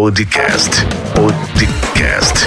Podcast. Podcast.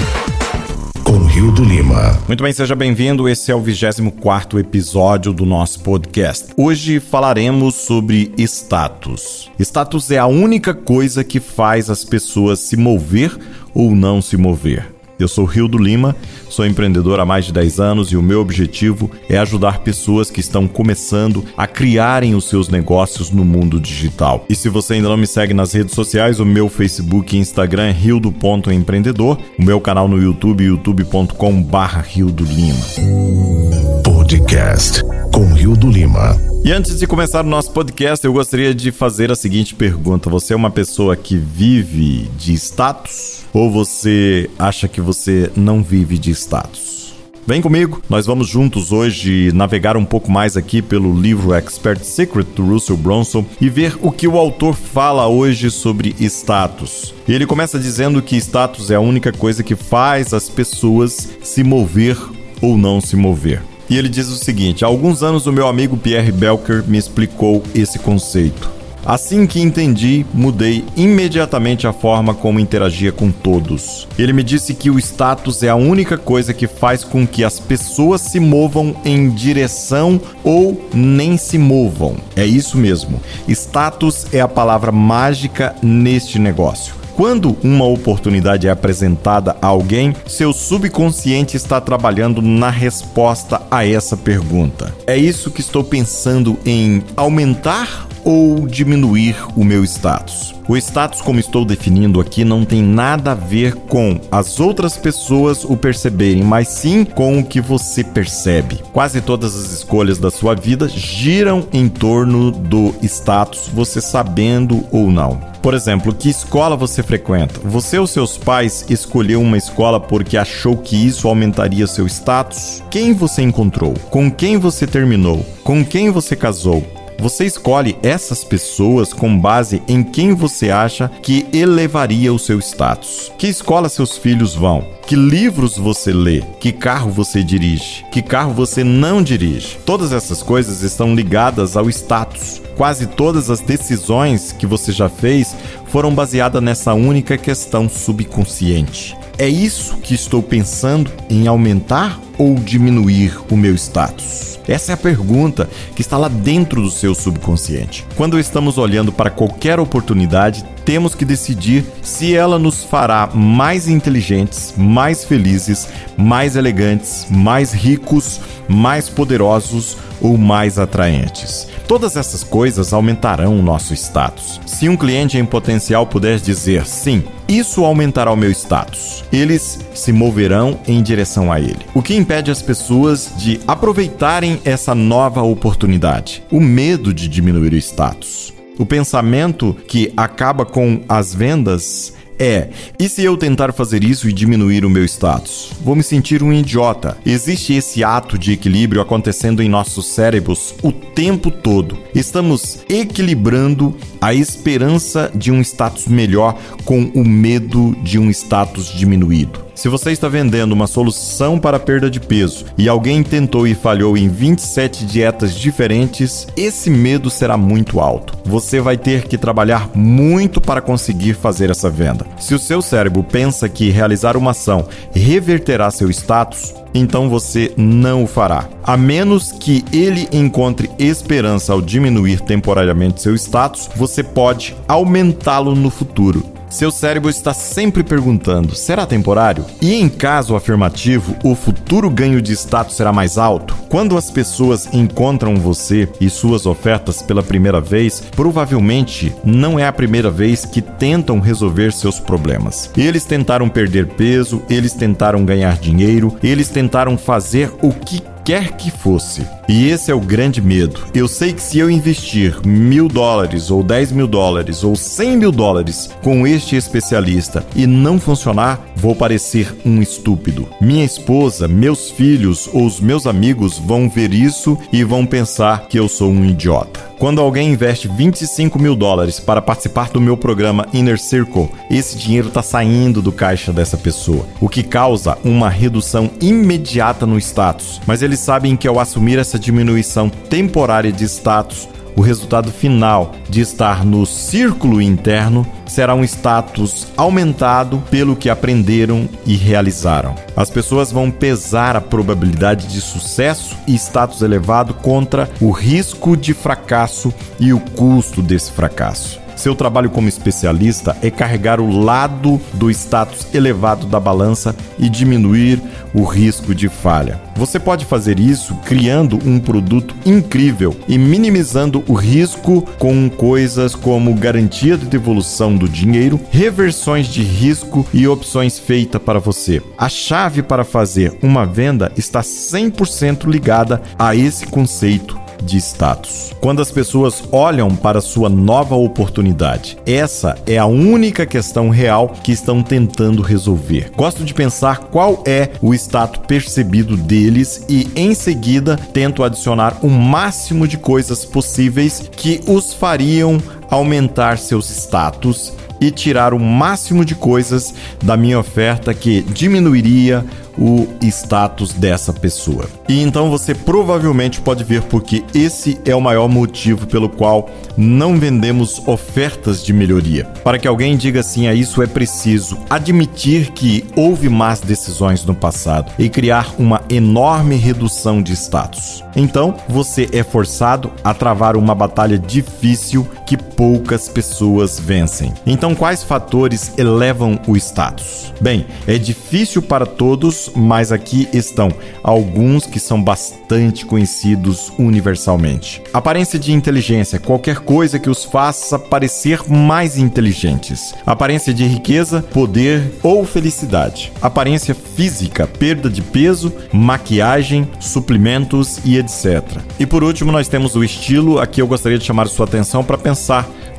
Com Rio do Lima. Muito bem, seja bem-vindo. Esse é o 24 episódio do nosso podcast. Hoje falaremos sobre status. Status é a única coisa que faz as pessoas se mover ou não se mover. Eu sou Rio do Lima, sou empreendedor há mais de 10 anos e o meu objetivo é ajudar pessoas que estão começando a criarem os seus negócios no mundo digital. E se você ainda não me segue nas redes sociais, o meu Facebook e Instagram é rio.empreendedor, o meu canal no YouTube, youtube.com/barra Rio do Lima. Podcast com Rio do Lima. E antes de começar o nosso podcast, eu gostaria de fazer a seguinte pergunta: Você é uma pessoa que vive de status? Ou você acha que você não vive de status? Vem comigo, nós vamos juntos hoje navegar um pouco mais aqui pelo livro Expert Secret do Russell Bronson e ver o que o autor fala hoje sobre status. E ele começa dizendo que status é a única coisa que faz as pessoas se mover ou não se mover. E ele diz o seguinte: há alguns anos o meu amigo Pierre Belker me explicou esse conceito. Assim que entendi, mudei imediatamente a forma como interagia com todos. Ele me disse que o status é a única coisa que faz com que as pessoas se movam em direção ou nem se movam. É isso mesmo. Status é a palavra mágica neste negócio. Quando uma oportunidade é apresentada a alguém, seu subconsciente está trabalhando na resposta a essa pergunta. É isso que estou pensando em aumentar ou diminuir o meu status. O status, como estou definindo aqui, não tem nada a ver com as outras pessoas o perceberem, mas sim com o que você percebe. Quase todas as escolhas da sua vida giram em torno do status, você sabendo ou não. Por exemplo, que escola você frequenta? Você ou seus pais escolheu uma escola porque achou que isso aumentaria seu status? Quem você encontrou? Com quem você terminou? Com quem você casou? Você escolhe essas pessoas com base em quem você acha que elevaria o seu status. Que escola seus filhos vão? Que livros você lê? Que carro você dirige? Que carro você não dirige? Todas essas coisas estão ligadas ao status. Quase todas as decisões que você já fez foram baseadas nessa única questão subconsciente. É isso que estou pensando em aumentar ou diminuir o meu status? Essa é a pergunta que está lá dentro do seu subconsciente. Quando estamos olhando para qualquer oportunidade, temos que decidir se ela nos fará mais inteligentes, mais felizes, mais elegantes, mais ricos, mais poderosos ou mais atraentes. Todas essas coisas aumentarão o nosso status. Se um cliente em potencial puder dizer sim, isso aumentará o meu status. Eles se moverão em direção a ele. O que impede as pessoas de aproveitarem essa nova oportunidade? O medo de diminuir o status. O pensamento que acaba com as vendas é: e se eu tentar fazer isso e diminuir o meu status? Vou me sentir um idiota. Existe esse ato de equilíbrio acontecendo em nossos cérebros o tempo todo. Estamos equilibrando a esperança de um status melhor com o medo de um status diminuído. Se você está vendendo uma solução para perda de peso e alguém tentou e falhou em 27 dietas diferentes, esse medo será muito alto. Você vai ter que trabalhar muito para conseguir fazer essa venda. Se o seu cérebro pensa que realizar uma ação reverterá seu status, então você não o fará. A menos que ele encontre esperança ao diminuir temporariamente seu status, você pode aumentá-lo no futuro. Seu cérebro está sempre perguntando: será temporário? E em caso afirmativo, o futuro ganho de status será mais alto? Quando as pessoas encontram você e suas ofertas pela primeira vez, provavelmente não é a primeira vez que tentam resolver seus problemas. Eles tentaram perder peso, eles tentaram ganhar dinheiro, eles tentaram fazer o que quer que fosse. E esse é o grande medo. Eu sei que se eu investir mil dólares, ou dez mil dólares, ou cem mil dólares com este especialista e não funcionar, vou parecer um estúpido. Minha esposa, meus filhos ou os meus amigos vão ver isso e vão pensar que eu sou um idiota. Quando alguém investe 25 mil dólares para participar do meu programa Inner Circle, esse dinheiro está saindo do caixa dessa pessoa, o que causa uma redução imediata no status. Mas eles sabem que ao assumir essa diminuição temporária de status, o resultado final de estar no círculo interno será um status aumentado pelo que aprenderam e realizaram. As pessoas vão pesar a probabilidade de sucesso e status elevado contra o risco de fracasso e o custo desse fracasso. Seu trabalho como especialista é carregar o lado do status elevado da balança e diminuir o risco de falha. Você pode fazer isso criando um produto incrível e minimizando o risco com coisas como garantia de devolução do dinheiro, reversões de risco e opções feitas para você. A chave para fazer uma venda está 100% ligada a esse conceito de status. Quando as pessoas olham para sua nova oportunidade, essa é a única questão real que estão tentando resolver. Gosto de pensar qual é o status percebido deles e, em seguida, tento adicionar o máximo de coisas possíveis que os fariam aumentar seus status e tirar o máximo de coisas da minha oferta que diminuiria o status dessa pessoa. E então você provavelmente pode ver porque esse é o maior motivo pelo qual não vendemos ofertas de melhoria. Para que alguém diga sim a isso, é preciso admitir que houve más decisões no passado e criar uma enorme redução de status. Então, você é forçado a travar uma batalha difícil que poucas pessoas vencem. Então, quais fatores elevam o status? Bem, é difícil para todos, mas aqui estão alguns que são bastante conhecidos universalmente. Aparência de inteligência, qualquer coisa que os faça parecer mais inteligentes. Aparência de riqueza, poder ou felicidade. Aparência física, perda de peso, maquiagem, suplementos e etc. E por último, nós temos o estilo. Aqui eu gostaria de chamar sua atenção para pensar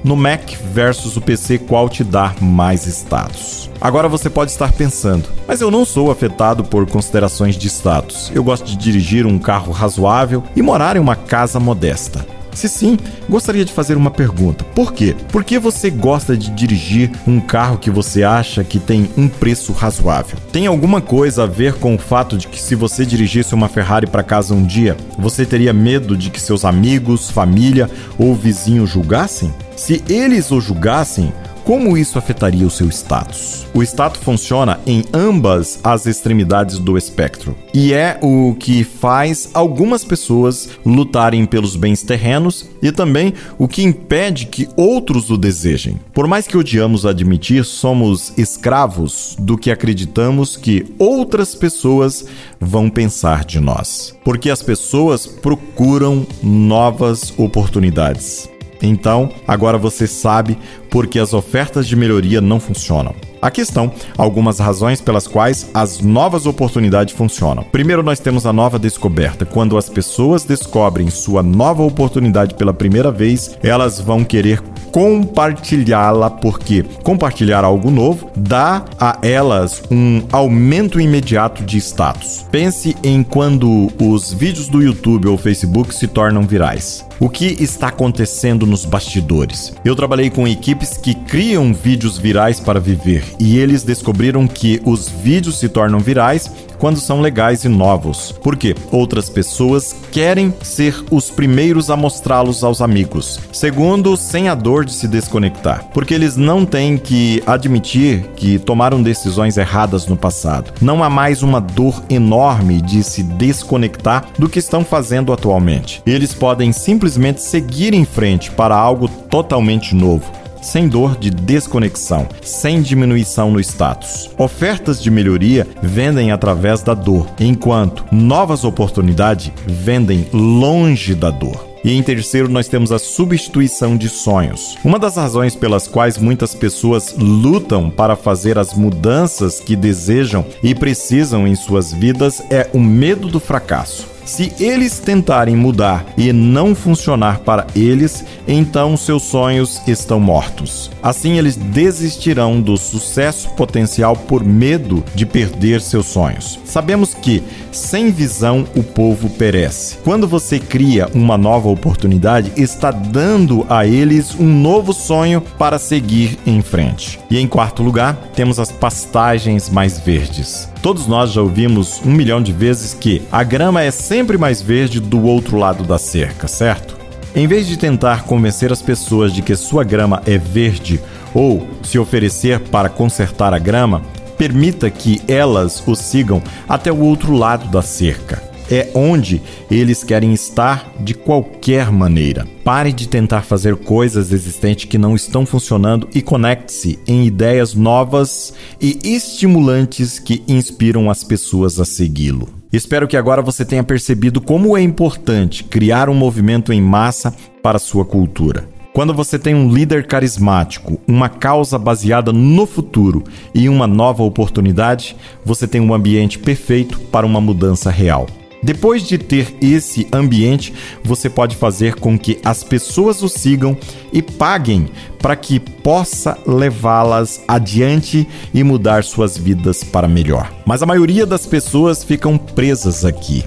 no Mac versus o PC, qual te dá mais status? Agora você pode estar pensando, mas eu não sou afetado por considerações de status. Eu gosto de dirigir um carro razoável e morar em uma casa modesta. Se sim, gostaria de fazer uma pergunta. Por quê? Por que você gosta de dirigir um carro que você acha que tem um preço razoável? Tem alguma coisa a ver com o fato de que se você dirigisse uma Ferrari para casa um dia, você teria medo de que seus amigos, família ou vizinhos julgassem? Se eles o julgassem, como isso afetaria o seu status? O status funciona em ambas as extremidades do espectro e é o que faz algumas pessoas lutarem pelos bens terrenos e também o que impede que outros o desejem. Por mais que odiamos admitir, somos escravos do que acreditamos que outras pessoas vão pensar de nós, porque as pessoas procuram novas oportunidades. Então, agora você sabe por que as ofertas de melhoria não funcionam. Aqui estão algumas razões pelas quais as novas oportunidades funcionam. Primeiro, nós temos a nova descoberta. Quando as pessoas descobrem sua nova oportunidade pela primeira vez, elas vão querer compartilhá-la, porque compartilhar algo novo dá a elas um aumento imediato de status. Pense em quando os vídeos do YouTube ou Facebook se tornam virais. O que está acontecendo nos bastidores? Eu trabalhei com equipes que criam vídeos virais para viver e eles descobriram que os vídeos se tornam virais quando são legais e novos. Porque outras pessoas querem ser os primeiros a mostrá-los aos amigos. Segundo, sem a dor de se desconectar. Porque eles não têm que admitir que tomaram decisões erradas no passado. Não há mais uma dor enorme de se desconectar do que estão fazendo atualmente. Eles podem simplesmente seguir em frente para algo totalmente novo sem dor de desconexão, sem diminuição no status. Ofertas de melhoria vendem através da dor, enquanto novas oportunidades vendem longe da dor. E em terceiro, nós temos a substituição de sonhos. Uma das razões pelas quais muitas pessoas lutam para fazer as mudanças que desejam e precisam em suas vidas é o medo do fracasso. Se eles tentarem mudar e não funcionar para eles, então seus sonhos estão mortos. Assim, eles desistirão do sucesso potencial por medo de perder seus sonhos. Sabemos que, sem visão, o povo perece. Quando você cria uma nova oportunidade, está dando a eles um novo sonho para seguir em frente. E em quarto lugar, temos as pastagens mais verdes. Todos nós já ouvimos um milhão de vezes que a grama é sempre mais verde do outro lado da cerca, certo? Em vez de tentar convencer as pessoas de que sua grama é verde ou se oferecer para consertar a grama, permita que elas o sigam até o outro lado da cerca é onde eles querem estar de qualquer maneira. Pare de tentar fazer coisas existentes que não estão funcionando e conecte-se em ideias novas e estimulantes que inspiram as pessoas a segui-lo. Espero que agora você tenha percebido como é importante criar um movimento em massa para sua cultura. Quando você tem um líder carismático, uma causa baseada no futuro e uma nova oportunidade, você tem um ambiente perfeito para uma mudança real. Depois de ter esse ambiente, você pode fazer com que as pessoas o sigam e paguem para que possa levá-las adiante e mudar suas vidas para melhor. Mas a maioria das pessoas ficam presas aqui.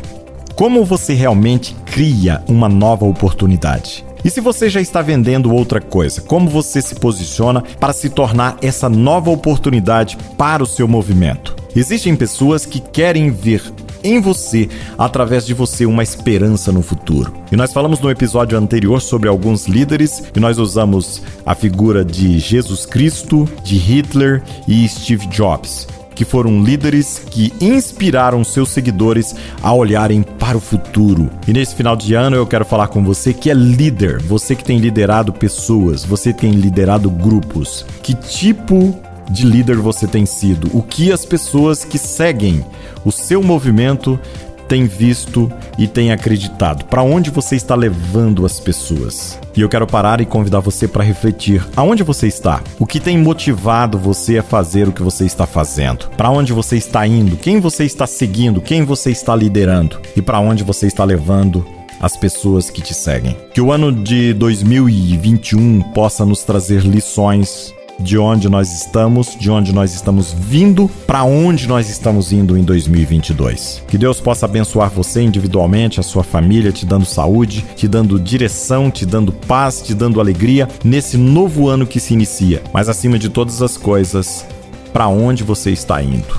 Como você realmente cria uma nova oportunidade? E se você já está vendendo outra coisa, como você se posiciona para se tornar essa nova oportunidade para o seu movimento? Existem pessoas que querem ver em você, através de você, uma esperança no futuro. E nós falamos no episódio anterior sobre alguns líderes e nós usamos a figura de Jesus Cristo, de Hitler e Steve Jobs que foram líderes que inspiraram seus seguidores a olharem para o futuro. E nesse final de ano eu quero falar com você que é líder, você que tem liderado pessoas, você tem liderado grupos. Que tipo de líder você tem sido? O que as pessoas que seguem o seu movimento têm visto e têm acreditado? Para onde você está levando as pessoas? E eu quero parar e convidar você para refletir. Aonde você está? O que tem motivado você a fazer o que você está fazendo? Para onde você está indo? Quem você está seguindo? Quem você está liderando? E para onde você está levando as pessoas que te seguem. Que o ano de 2021 possa nos trazer lições de onde nós estamos, de onde nós estamos vindo, para onde nós estamos indo em 2022. Que Deus possa abençoar você individualmente, a sua família, te dando saúde, te dando direção, te dando paz, te dando alegria nesse novo ano que se inicia. Mas acima de todas as coisas, para onde você está indo?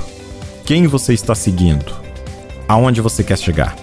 Quem você está seguindo? Aonde você quer chegar?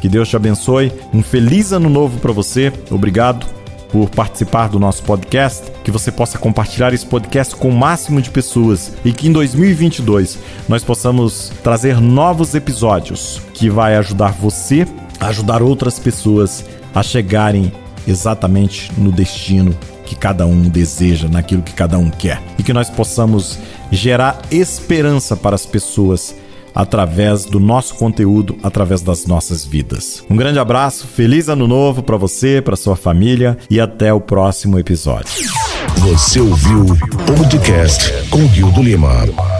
Que Deus te abençoe. Um feliz ano novo para você. Obrigado por participar do nosso podcast, que você possa compartilhar esse podcast com o máximo de pessoas e que em 2022 nós possamos trazer novos episódios que vai ajudar você a ajudar outras pessoas a chegarem exatamente no destino que cada um deseja, naquilo que cada um quer. E que nós possamos gerar esperança para as pessoas através do nosso conteúdo, através das nossas vidas. Um grande abraço, feliz ano novo para você, para sua família e até o próximo episódio. Você ouviu o podcast com Rio do Lima.